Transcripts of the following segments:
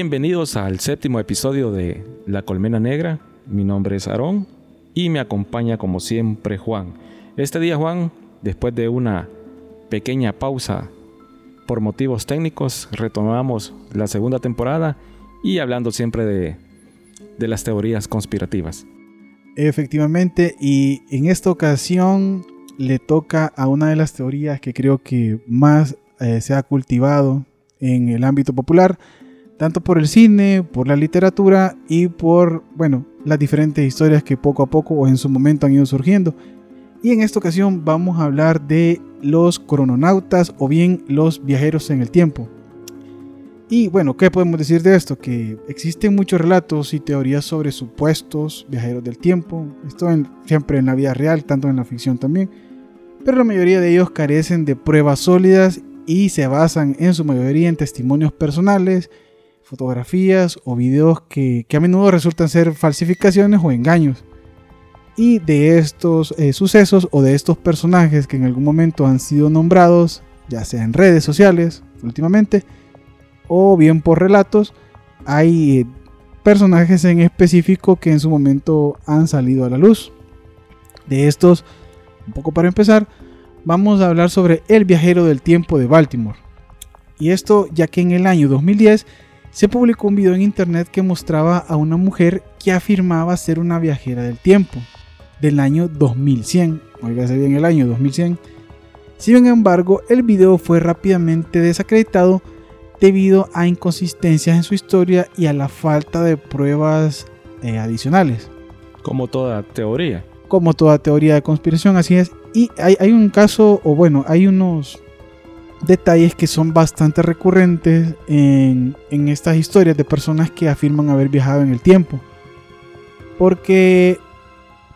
Bienvenidos al séptimo episodio de La Colmena Negra. Mi nombre es Aarón y me acompaña como siempre Juan. Este día Juan, después de una pequeña pausa por motivos técnicos, retomamos la segunda temporada y hablando siempre de, las teorías conspirativas. Efectivamente, y en esta ocasión le toca a una de las teorías que creo que más eh, se ha cultivado en el ámbito popular, tanto por el cine, por la literatura y por, bueno, las diferentes historias que poco a poco o en su momento han ido surgiendo. Y en esta ocasión vamos a hablar de los crononautas o bien los viajeros en el tiempo. Y bueno, ¿qué podemos decir de esto? Que existen muchos relatos y teorías sobre supuestos viajeros del tiempo. Esto siempre en la vida real, tanto en la ficción también. Pero la mayoría de ellos carecen de pruebas sólidas y se basan en su mayoría en testimonios personales, fotografías o videos que, a menudo resultan ser falsificaciones o engaños. Y de estos eh, sucesos o de estos personajes que en algún momento han sido nombrados, ya sea en redes sociales últimamente, o bien por relatos, hay eh, personajes en específico que en su momento han salido a la luz. De estos, un poco para empezar, vamos a hablar sobre El viajero del tiempo de Baltimore. Y esto ya que en el año 2010 se publicó un video en internet que mostraba a una mujer que afirmaba ser una viajera del tiempo del año 2100. Oígase bien el año 2100. Sin embargo, el video fue rápidamente desacreditado debido a inconsistencias en su historia y a la falta de pruebas eh, adicionales. Como toda teoría. Como toda teoría de conspiración, así es. Y hay, un caso, o bueno, hay unos detalles que son bastante recurrentes en, en estas historias de personas que afirman haber viajado en el tiempo. Porque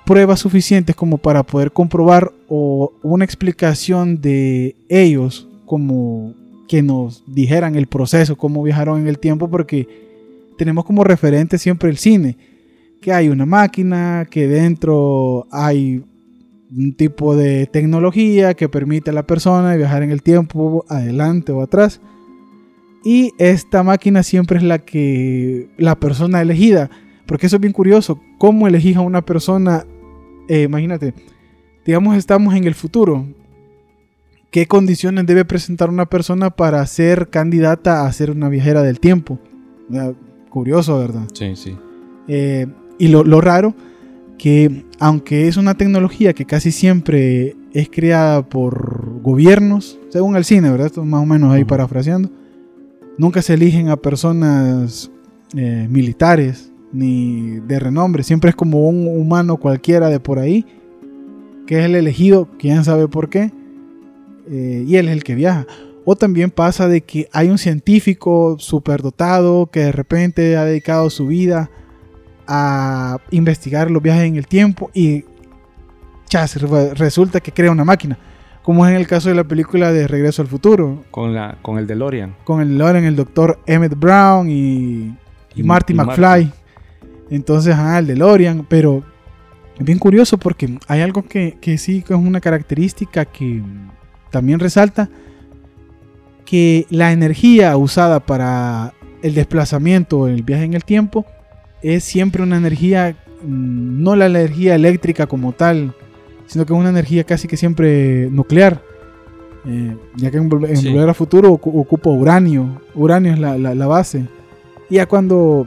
pruebas suficientes como para poder comprobar o una explicación de ellos como que nos dijeran el proceso, cómo viajaron en el tiempo, porque tenemos como referente siempre el cine, que hay una máquina, que dentro hay un tipo de tecnología que permite a la persona viajar en el tiempo adelante o atrás. Y esta máquina siempre es la que la persona elegida, porque eso es bien curioso, cómo elegís a una persona, eh, imagínate, digamos estamos en el futuro, qué condiciones debe presentar una persona para ser candidata a ser una viajera del tiempo. Curioso, ¿verdad? Sí, sí. Eh, y lo, raro, que aunque es una tecnología que casi siempre es creada por gobiernos, según el cine, ¿verdad? Esto más o menos ahí parafraseando, nunca se eligen a personas eh, militares ni de renombre, siempre es como un humano cualquiera de por ahí, que es el elegido, quién sabe por qué, eh, y él es el que viaja. O también pasa de que hay un científico superdotado que de repente ha dedicado su vida a investigar los viajes en el tiempo y chas, resulta que crea una máquina. Como es en el caso de la película de Regreso al Futuro. Con, la, con el DeLorean. Con el DeLorean, el doctor Emmett Brown y, y, Marty McFly. Entonces, ah, el DeLorean. Pero es bien curioso porque hay algo que, que sí que es una característica que también resalta que la energía usada para el desplazamiento o el viaje en el tiempo es siempre una energía, mm, no la energía eléctrica como tal, sino que es una energía casi que siempre nuclear. Eh, ya que en, Volver a Futuro ocupa uranio, uranio es la, base. Y ya cuando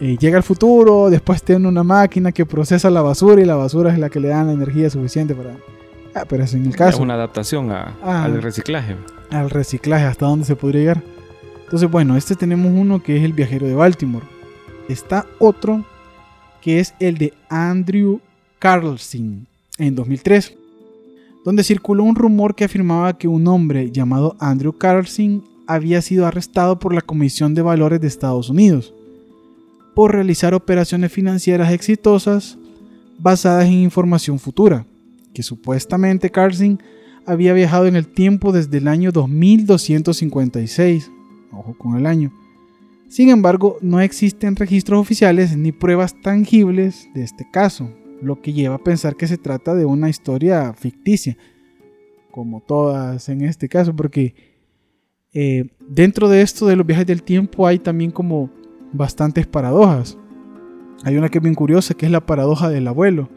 eh, llega al futuro, después tiene una máquina que procesa la basura y la basura es la que le da la energía suficiente para Ah, pero es en el caso. Es una adaptación ah. al reciclaje. Al reciclaje, hasta dónde se podría llegar. Entonces, bueno, este tenemos uno que es el viajero de Baltimore. Está otro que es el de Andrew Carlson en 2003, donde circuló un rumor que afirmaba que un hombre llamado Andrew Carlson había sido arrestado por la Comisión de Valores de Estados Unidos por realizar operaciones financieras exitosas basadas en información futura que supuestamente Carlson había viajado en el tiempo desde el año 2256. Ojo con el año. Sin embargo, no existen registros oficiales ni pruebas tangibles de este caso, lo que lleva a pensar que se trata de una historia ficticia, como todas en este caso, porque eh, dentro de esto de los viajes del tiempo hay también como bastantes paradojas. Hay una que es bien curiosa, que es la paradoja del abuelo.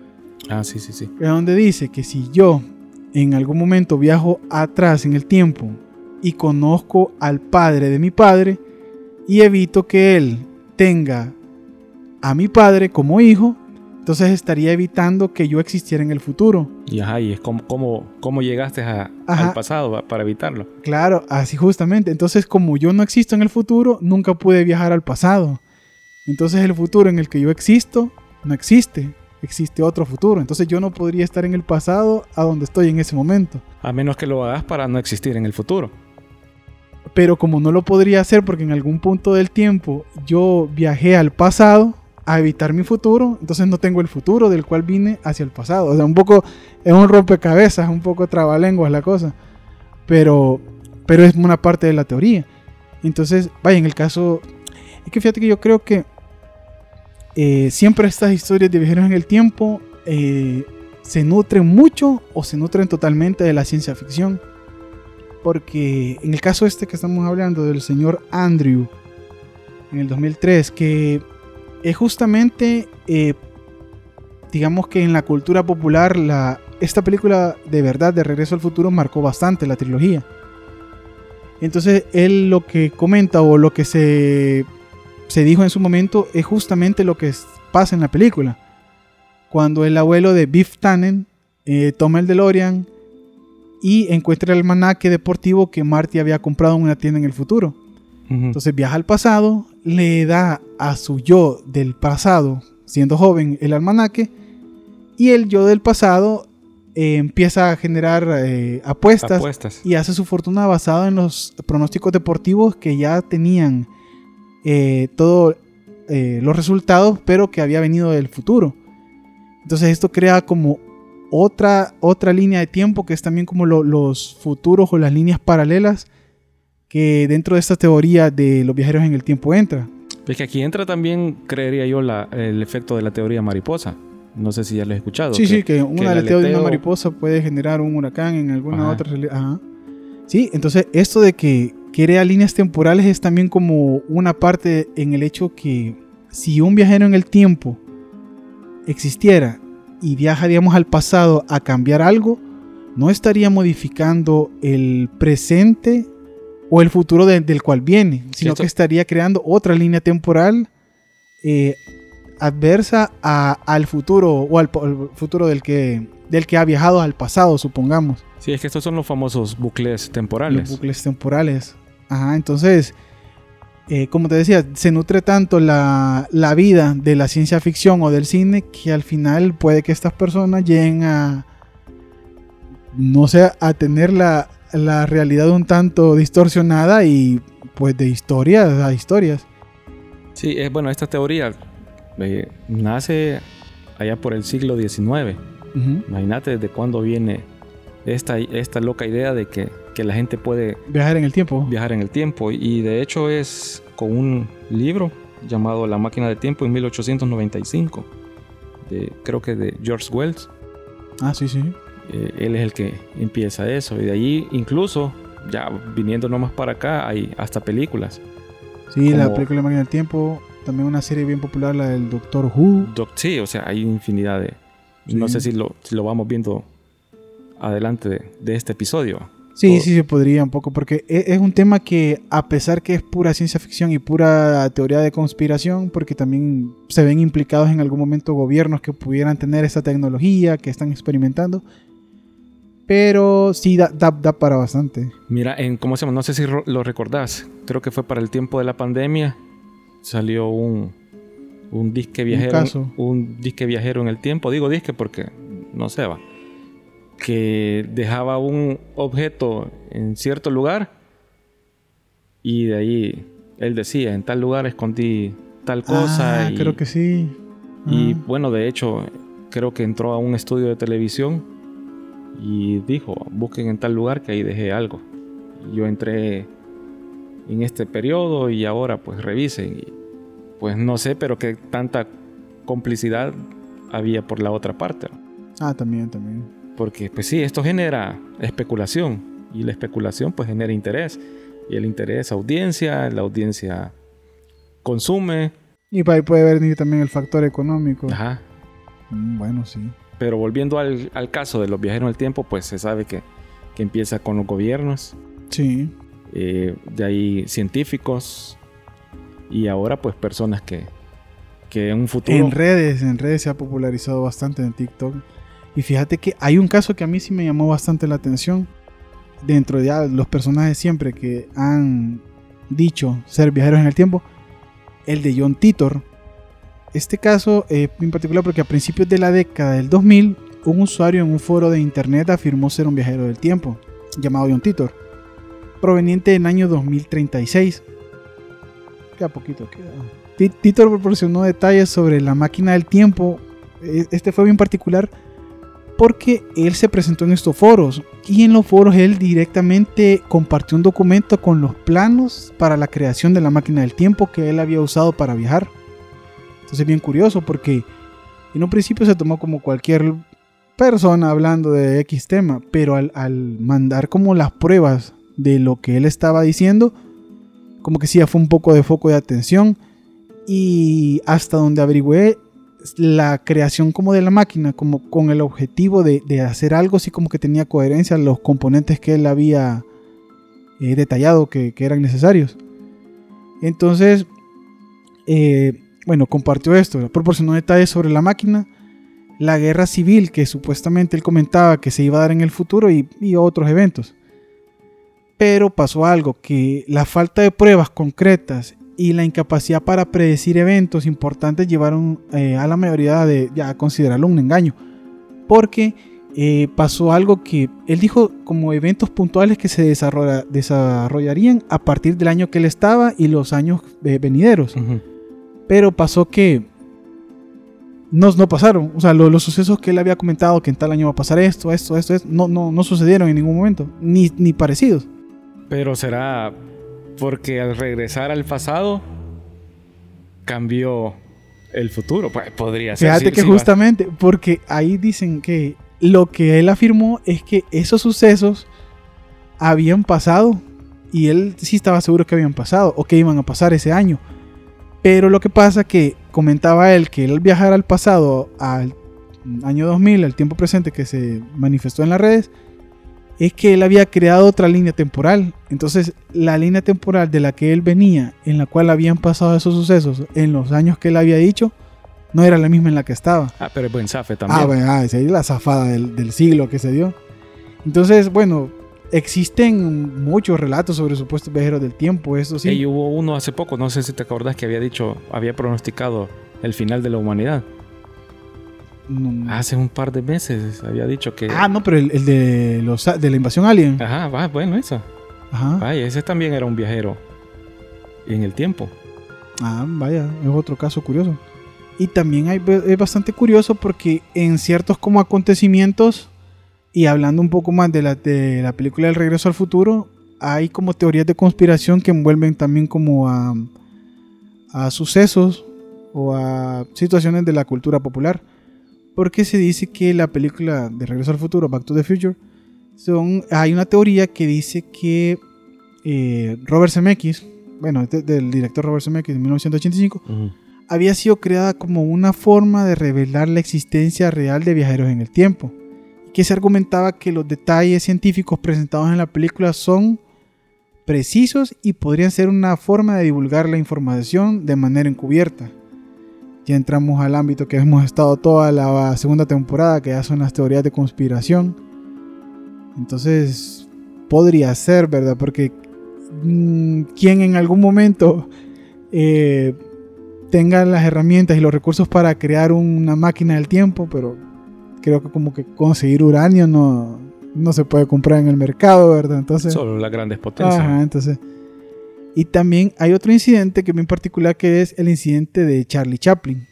Ah, sí, sí, sí. Es donde dice que si yo en algún momento viajo atrás en el tiempo y conozco al padre de mi padre y evito que él tenga a mi padre como hijo, entonces estaría evitando que yo existiera en el futuro. Y ajá, y es como, llegaste a- al pasado para evitarlo. Claro, así justamente. Entonces, como yo no existo en el futuro, nunca pude viajar al pasado. Entonces, el futuro en el que yo existo no existe. Existe otro futuro. Entonces, yo no podría estar en el pasado a donde estoy en ese momento. A menos que lo hagas para no existir en el futuro. Pero como no lo podría hacer porque en algún punto del tiempo yo viajé al pasado a evitar mi futuro, entonces no tengo el futuro del cual vine hacia el pasado. O sea, un poco es un rompecabezas, un poco trabalenguas la cosa. Pero, pero es una parte de la teoría. Entonces, vaya, en el caso... Es que fíjate que yo creo que eh, siempre estas historias de viajeros en el tiempo eh, se nutren mucho o se nutren totalmente de la ciencia ficción. Porque en el caso este que estamos hablando del señor Andrew en el 2003, que es justamente, eh, digamos que en la cultura popular, la, esta película de verdad de Regreso al Futuro marcó bastante la trilogía. Entonces él lo que comenta o lo que se, se dijo en su momento es justamente lo que pasa en la película. Cuando el abuelo de Biff Tannen eh, toma el DeLorean y encuentra el almanaque deportivo que Marty había comprado en una tienda en el futuro. Entonces viaja al pasado, le da a su yo del pasado, siendo joven, el almanaque, y el yo del pasado eh, empieza a generar eh, apuestas Apuestas. y hace su fortuna basada en los pronósticos deportivos que ya tenían eh, todos los resultados, pero que había venido del futuro. Entonces esto crea como otra, otra línea de tiempo que es también como lo- los futuros o las líneas paralelas que dentro de esta teoría de los viajeros en el tiempo entra. Es que aquí entra también, creería yo, la- el efecto de la teoría mariposa. No sé si ya lo he escuchado. Sí, sí, que un aleteo de una mariposa puede generar un huracán en alguna Ajá. otra realidad. Ajá. Sí, entonces esto de que crea líneas temporales es también como una parte en el hecho que si un viajero en el tiempo existiera y viaja, digamos, al pasado a cambiar algo, no estaría modificando el presente o el futuro de- del cual viene, sino que estaría creando otra línea temporal eh, adversa a- al futuro o al, futuro del que, del que ha viajado al pasado, supongamos. Sí, es que estos son los famosos bucles Los temporales. bucles temporales. Ajá, entonces, eh, como te decía, se nutre tanto la, la vida de la ciencia ficción o del cine que al final puede que estas personas lleguen a, no sé, a tener la, la realidad un tanto distorsionada y pues de historias a historias. Sí, es bueno, esta teoría eh, nace allá por el siglo XIX. Imagínate desde cuándo viene esta, esta loca idea de que, que la gente puede Viajar en el tiempo. viajar en el tiempo. Y de hecho es con un libro llamado La máquina del tiempo en 1895. De, creo que de George Wells. Ah, sí, sí. Eh, él es el que empieza eso. Y de allí incluso, ya viniendo nomás para acá, hay hasta películas. Sí, la película Máquina del Tiempo. También una serie bien popular, la del Doctor Who. Doc- sí, o sea, hay infinidad de... No sé si lo, si lo vamos viendo adelante de, de este episodio. Sí, O- sí, se podría un poco, porque e- es un tema que a pesar que es pura ciencia ficción y pura teoría de conspiración, porque también se ven implicados en algún momento gobiernos que pudieran tener esta tecnología, que están experimentando, pero sí da, da- da para bastante. Mira, en, ¿cómo se llama? No sé si lo recordás. Creo que fue para el tiempo de la pandemia. Salió un, un disque viajero. caso. Un disque viajero en el tiempo. Digo disque porque no se va. Que dejaba un objeto en cierto lugar. Y de ahí él decía, en tal lugar escondí tal cosa. Ah, y, creo que sí. y Ah. bueno, de hecho, creo que entró a un estudio de televisión y dijo, busquen en tal lugar que ahí dejé algo. Yo entré en este periodo y ahora pues revisen. Y, pues no sé, pero que tanta complicidad había por la otra parte. Ah, también, también. Porque pues sí, esto genera especulación y la especulación pues genera interés. Y el interés audiencia, la audiencia consume. Y para ahí puede venir también el factor económico. Ajá. Mm, Bueno, sí. Pero volviendo al, al caso de los viajeros el tiempo, pues se sabe que, que empieza con los gobiernos, Sí. eh, de ahí científicos y ahora pues personas que, que en un futuro... En redes, en redes se ha popularizado bastante en TikTok. Y fíjate que hay un caso que a mí sí me llamó bastante la atención. Dentro de los personajes siempre que han dicho ser viajeros en el tiempo. El de John Titor. Este caso eh, en particular porque a principios de la década del 2000, un usuario en un foro de internet afirmó ser un viajero del tiempo, llamado John Titor, proveniente del año 2036. Queda poquito, queda. Ti- Titor proporcionó detalles sobre la máquina del tiempo. E- Este fue bien particular porque él se presentó en estos foros y en los foros él directamente compartió un documento con los planos para la creación de la máquina del tiempo que él había usado para viajar. Entonces bien curioso porque en un principio se tomó como cualquier persona hablando de X tema, pero al, al mandar como las pruebas de lo que él estaba diciendo, como que sí ya fue un poco de foco de atención y hasta donde averigüé la creación como de la máquina, como con el objetivo de, hacer algo así como que tenía coherencia los componentes que él había eh, detallado que, eran necesarios. Entonces, eh, bueno, compartió esto, proporcionó detalles sobre la máquina, la guerra civil que supuestamente él comentaba que se iba a dar en el futuro y otros eventos. Pero pasó algo, que la falta de pruebas concretas y la incapacidad para predecir eventos importantes llevaron eh, a la mayoría de ya a considerarlo un engaño. Porque eh, pasó algo que él dijo como eventos puntuales que se desarrolla- desarrollarían a partir del año que él estaba y los años eh, venideros. Ujú. Pero pasó que no, no pasaron. O sea, lo- los sucesos que él había comentado que en tal año va a pasar esto, esto, esto, esto no, no, no sucedieron en ningún momento. Ni, ni parecidos. Pero será porque al regresar al pasado cambió el futuro. Pues podría ser. Fíjate sí, que sí va- justamente, porque ahí dicen que lo que él afirmó es que esos sucesos habían pasado y él sí estaba seguro que habían pasado o que iban a pasar ese año. Pero lo que pasa que comentaba él que él viajar al pasado, al año 2000, al tiempo presente que se manifestó en las redes, es que él había creado otra línea temporal. Entonces, la línea temporal de la que él venía, en la cual habían pasado esos sucesos en los años que él había dicho, no era la misma en la que estaba. Ah, pero es buen zafe también. Ah, bueno, ah, esa es la zafada del, del siglo que se dio. Entonces, bueno, existen muchos relatos sobre supuestos viajeros del tiempo, eso sí. Y hubo uno hace poco, no sé si te acordás que había dicho, había pronosticado el final de la humanidad. No- Hace un par de meses había dicho que. ah, no, pero el, el de, los, de la invasión alien. Ajá, va, bueno, eso. Ajá. Vaya, ese también era un viajero en el tiempo. Ah, vaya, es otro caso curioso. Y también hay, es bastante curioso porque en ciertos como acontecimientos, y hablando un poco más de la, de la película El Regreso al Futuro, hay como teorías de conspiración que envuelven también como a, a sucesos o a situaciones de la cultura popular. Porque se dice que la película de Regreso al Futuro, Back to the Future, son, hay una teoría que dice que eh, Robert Zemeckis, bueno, del director Robert Zemeckis de 1985, Ujú. había sido creada como una forma de revelar la existencia real de viajeros en el tiempo. Y que se argumentaba que los detalles científicos presentados en la película son precisos y podrían ser una forma de divulgar la información de manera encubierta. Ya entramos al ámbito que hemos estado toda la segunda temporada, que ya son las teorías de conspiración. Entonces, podría ser, ¿verdad? Porque mm, quien en algún momento eh, tenga las herramientas y los recursos para crear una máquina del tiempo, pero creo que como que conseguir uranio no, no se puede comprar en el mercado, ¿verdad? Entonces, Solo las grandes potencias. ajá, entonces. Y también hay otro incidente que bien particular que es el incidente de Charlie Chaplin.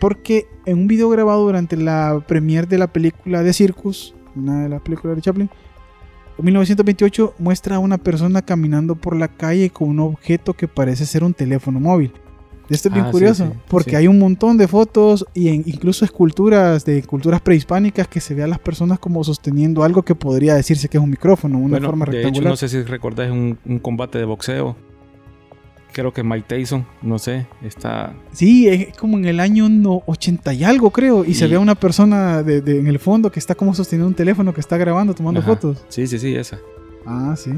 Porque en un video grabado durante la premiere de la película de Circus, una de las películas de Chaplin, en 1928 muestra a una persona caminando por la calle con un objeto que parece ser un teléfono móvil. Esto es bien Ah, curioso, sí, porque sí. hay un montón de fotos y en- incluso esculturas de culturas prehispánicas que se ve a las personas como sosteniendo algo que podría decirse que es un micrófono, una Bueno, forma de hecho, rectangular. no sé si recordás un, un combate de boxeo creo que Mike Tyson, no sé, está... Sí, es como en el año no, 80 y algo, creo. Y, se ve a una persona de, de- en el fondo que está como sosteniendo un teléfono que está grabando, tomando Ajá. fotos. Sí, sí, sí, esa. Ah, sí.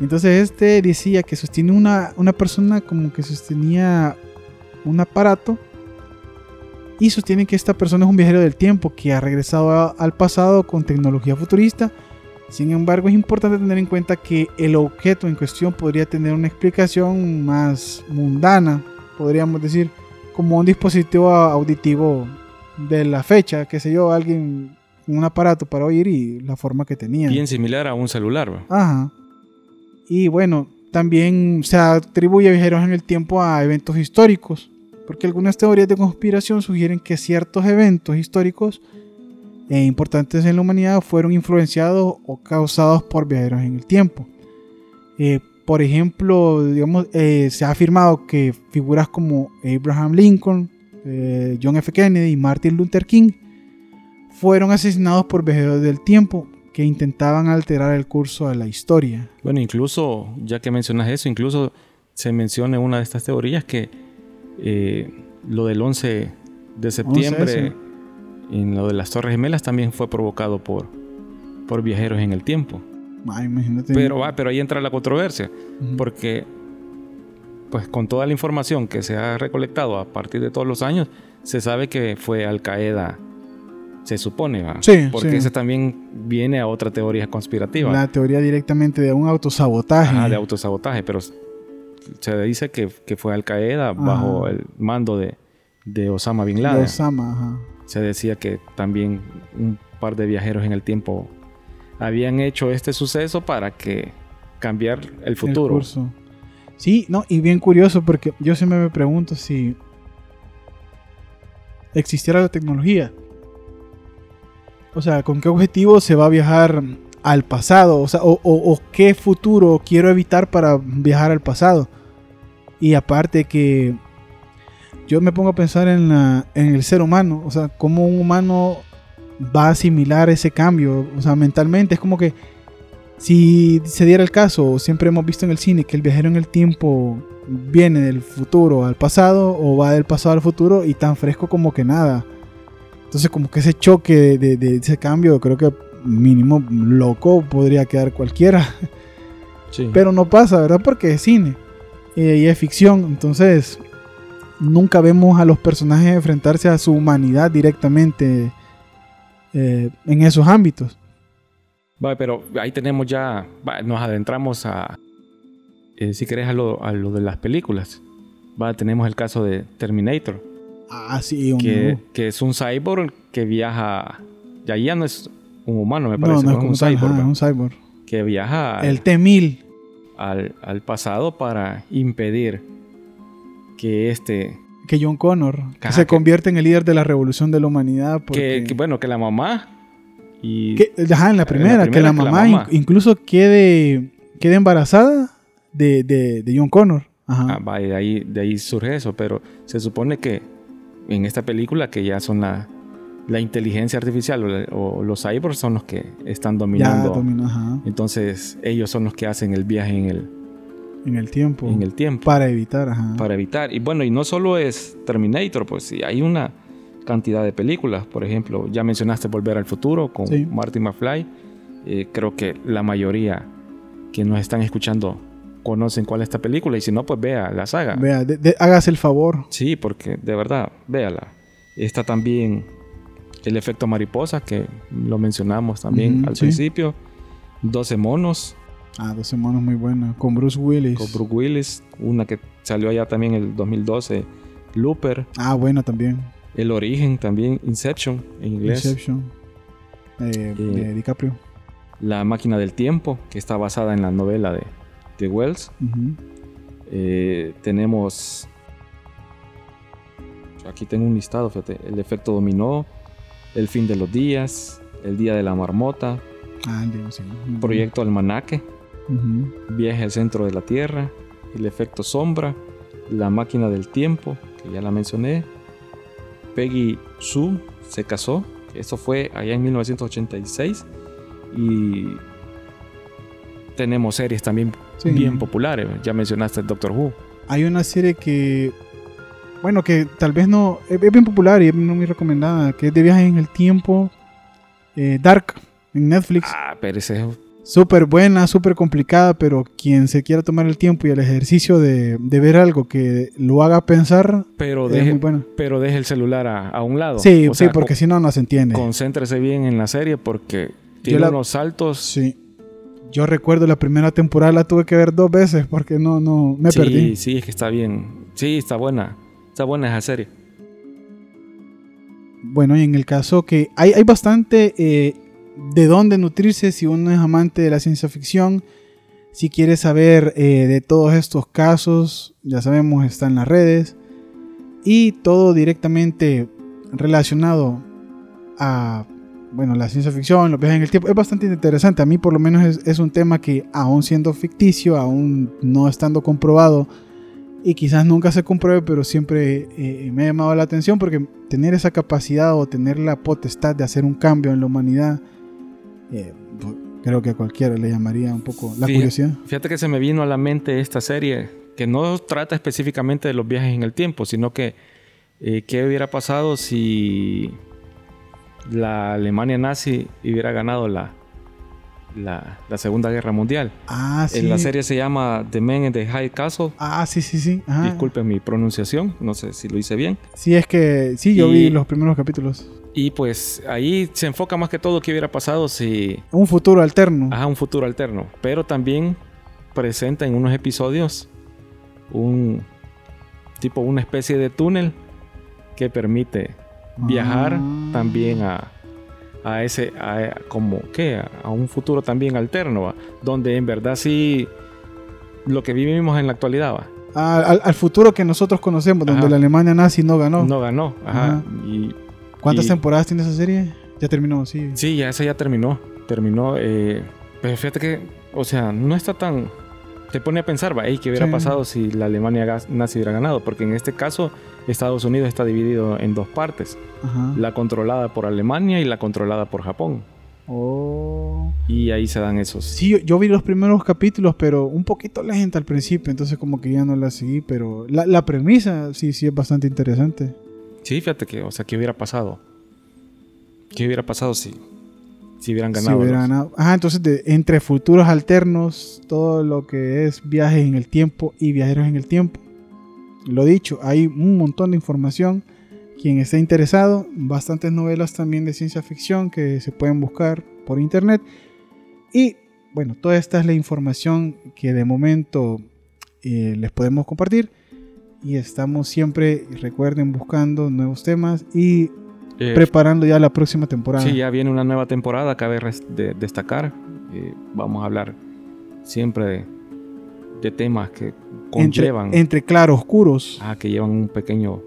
Entonces este decía que sostiene una, una persona como que sostenía un aparato y sostiene que esta persona es un viajero del tiempo que ha regresado a- al pasado con tecnología futurista. Sin embargo, es importante tener en cuenta que el objeto en cuestión podría tener una explicación más mundana, podríamos decir, como un dispositivo auditivo de la fecha, qué sé yo, alguien con un aparato para oír y la forma que tenía. Bien similar a un celular, ¿va? Ajá. Y bueno, también se atribuye a viajeros en el tiempo a eventos históricos, porque algunas teorías de conspiración sugieren que ciertos eventos históricos e importantes en la humanidad fueron influenciados o causados por viajeros en el tiempo. Eh, por ejemplo, digamos, eh, se ha afirmado que figuras como Abraham Lincoln, eh, John F. Kennedy y Martin Luther King fueron asesinados por viajeros del tiempo que intentaban alterar el curso de la historia. Bueno, incluso, ya que mencionas eso, incluso se menciona en una de estas teorías que eh, lo del 11 de septiembre, en lo de las Torres Gemelas, también fue provocado por, por viajeros en el tiempo. Ay, imagínate. Pero, va, pero ahí entra la controversia, Ujú. porque pues con toda la información que se ha recolectado a partir de todos los años, se sabe que fue Al Qaeda, se supone, ¿va? Sí, porque sí. ese también viene a otra teoría conspirativa. la teoría directamente de un autosabotaje. Ajá, de autosabotaje, pero se dice que, que fue Al Qaeda bajo el mando de, de Osama Bin de Laden. Osama, ajá. Se decía que también un par de viajeros en el tiempo habían hecho este suceso para que cambiar el el futuro. curso. Sí, no, y bien curioso porque yo siempre me pregunto si existiera la tecnología. O sea, ¿con qué objetivo se va a viajar al pasado? O sea, o, o- o qué futuro quiero evitar para viajar al pasado. Y aparte que yo me pongo a pensar en, la, en el ser humano, o sea, cómo un humano va a asimilar ese cambio, o sea, mentalmente es como que si se diera el caso, siempre hemos visto en el cine que el viajero en el tiempo viene del futuro al pasado o va del pasado al futuro y tan fresco como que nada. Entonces como que ese choque de, de- de ese cambio creo que mínimo loco podría quedar cualquiera. Sí. Pero no pasa, ¿verdad? Porque es cine eh, y es ficción. Entonces nunca vemos a los personajes enfrentarse a su humanidad directamente eh, en esos ámbitos. Va, pero ahí tenemos ya, va, nos adentramos a, eh, si querés, a lo, a lo de las películas. Va, tenemos el caso de Terminator, Ah, sí, un- que, que es un cyborg que viaja, ya ya no es un humano, me no, parece, no es es un cyborg, ajá, un cyborg. que viaja El T-1000. Al, al pasado para impedir que este, que John Connor que Ajá, se que- convierte en el líder de la revolución de la humanidad. Porque, que, que, bueno, que la mamá y que- ajá, en la primera, que primera la que la mamá, mamá. in- incluso quede, quede embarazada de, de- de John Connor. Ajá. Ah, va, y de ahí, de ahí surge eso, pero se supone que en esta película que ya son la, la inteligencia artificial o, o los cyborgs son los que están ya dominando. ajá, Entonces ellos son los que hacen el viaje en el, en el tiempo. en el tiempo para evitar. Ajá. para evitar. Y bueno, y no solo es Terminator, pues sí, hay una cantidad de películas. Por ejemplo, ya mencionaste Volver al Futuro con Sí. Marty McFly. Eh, creo que la mayoría que nos están escuchando conocen cuál es esta película y si no, pues vea la saga. Vea, de- de- hágase el favor. Sí, porque de verdad, véala. Está también el efecto mariposa, que lo mencionamos también al sí. principio. 12 monos Ah, dos semanas muy buena. Con Bruce Willis. con Brooke Willis. Una que salió allá también en el 2012, Looper. Ah, buena también. El origen también, Inception en inglés. Inception. Eh, Eh, de DiCaprio. La máquina del tiempo, que está basada en la novela de, de Wells. Eh, tenemos. Aquí tengo un listado, fíjate. El efecto dominó, El fin de los días, El día de la marmota, Ah, sí. Proyecto Almanaque. Viaje al centro de la Tierra, El efecto sombra, La máquina del tiempo, que ya la mencioné. Peggy Sue se casó, eso fue allá en 1986. Y tenemos series también Sí. bien populares. Ya mencionaste el Doctor Who. Hay una serie que, bueno, que tal vez no, es, bien popular y es no muy recomendada, que es de viajes en el tiempo, eh, Dark, en Netflix. Ah, pero ese es- Súper buena, súper complicada, pero quien se quiera tomar el tiempo y el ejercicio de, de ver algo que lo haga pensar, Pero es deje, muy buena. pero deje el celular a, a un lado. Sí, O sí, sea, porque si no, no se entiende. concéntrese bien en la serie porque tiene la- unos saltos. Sí. Yo recuerdo la primera temporada la tuve que ver dos veces porque no, no, me sí, perdí. sí, es que está bien. Sí, está buena. Está buena esa serie. Bueno, y en el caso que hay, hay bastante eh, de dónde nutrirse si uno es amante de la ciencia ficción. Si quiere saber eh, de todos estos casos, ya sabemos, está en las redes. Y todo directamente relacionado a bueno, la ciencia ficción, los viajes en el tiempo. Es bastante interesante. A mí por lo menos es, es un tema que aún siendo ficticio, aún no estando comprobado, y quizás nunca se compruebe, pero siempre eh, me ha llamado la atención porque tener esa capacidad o tener la potestad de hacer un cambio en la humanidad, eh, creo que a cualquiera le llamaría un poco la Fíjate- curiosidad. Fíjate que se me vino a la mente esta serie que no trata específicamente de los viajes en el tiempo, sino que eh, qué hubiera pasado si la Alemania nazi hubiera ganado la, la, la Segunda Guerra Mundial. Ah, sí. En la serie se llama The Man in the High Castle. Ah, sí, sí, sí. Ajá. Disculpen mi pronunciación, no sé si lo hice bien. Sí, es que sí, yo Y- vi los primeros capítulos. Y pues ahí se enfoca más que todo qué hubiera pasado si Un futuro alterno. Ajá, un futuro alterno. Pero también presenta en unos episodios un tipo, una especie de túnel que permite viajar Ah. también a, a ese, a, como, ¿qué? A, un futuro también alterno, ¿va? donde en verdad sí lo que vivimos en la actualidad, ¿va? Ah, al, al futuro que nosotros conocemos, donde la Alemania nazi no ganó. no ganó. Ajá. Ajá. Y ¿Cuántas y- temporadas tiene esa serie? Ya terminó, sí. Sí, ya esa ya terminó. Terminó. eh, pero fíjate que, o sea, no está tan. Te pone a pensar, va, "Ey, ¿qué hubiera Sí. pasado si la Alemania nazi hubiera ganado? Porque en este caso, Estados Unidos está dividido en dos partes: Ajá. la controlada por Alemania y la controlada por Japón. Oh. Y ahí se dan esos. Sí, yo, yo vi los primeros capítulos, pero un poquito lenta al principio, entonces como que ya no la seguí, pero la, la premisa sí, sí es bastante interesante. Sí, fíjate que, o sea, ¿qué hubiera pasado? ¿Qué hubiera pasado si, si hubieran Si ganado? hubiera los- ganado. Ajá, entonces de- entre futuros alternos, todo lo que es viajes en el tiempo y viajeros en el tiempo. Lo dicho, hay un montón de información. Quien esté interesado, bastantes novelas también de ciencia ficción que se pueden buscar por internet. Y bueno, toda esta es la información que de momento eh, les podemos compartir. Y estamos siempre, recuerden, buscando nuevos temas y Eh, preparando ya la próxima temporada. Sí, ya viene una nueva temporada, cabe de- destacar. Eh, vamos a hablar siempre de, de temas que entre, conllevan, entre claroscuros. ah, que llevan un pequeño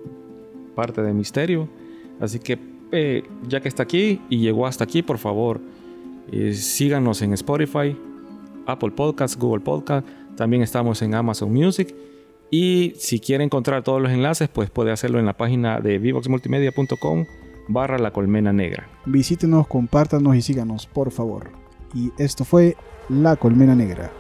parte de misterio. Así que eh, ya que está aquí y llegó hasta aquí, por favor, síganos en Spotify, Apple Podcasts, Google Podcast. También estamos en Amazon Music. Y si quiere encontrar todos los enlaces, pues puede hacerlo en la página de vivoxmultimedia.com barra la colmena negra. Visítenos, compártanos y síganos, por favor. Y esto fue La Colmena Negra.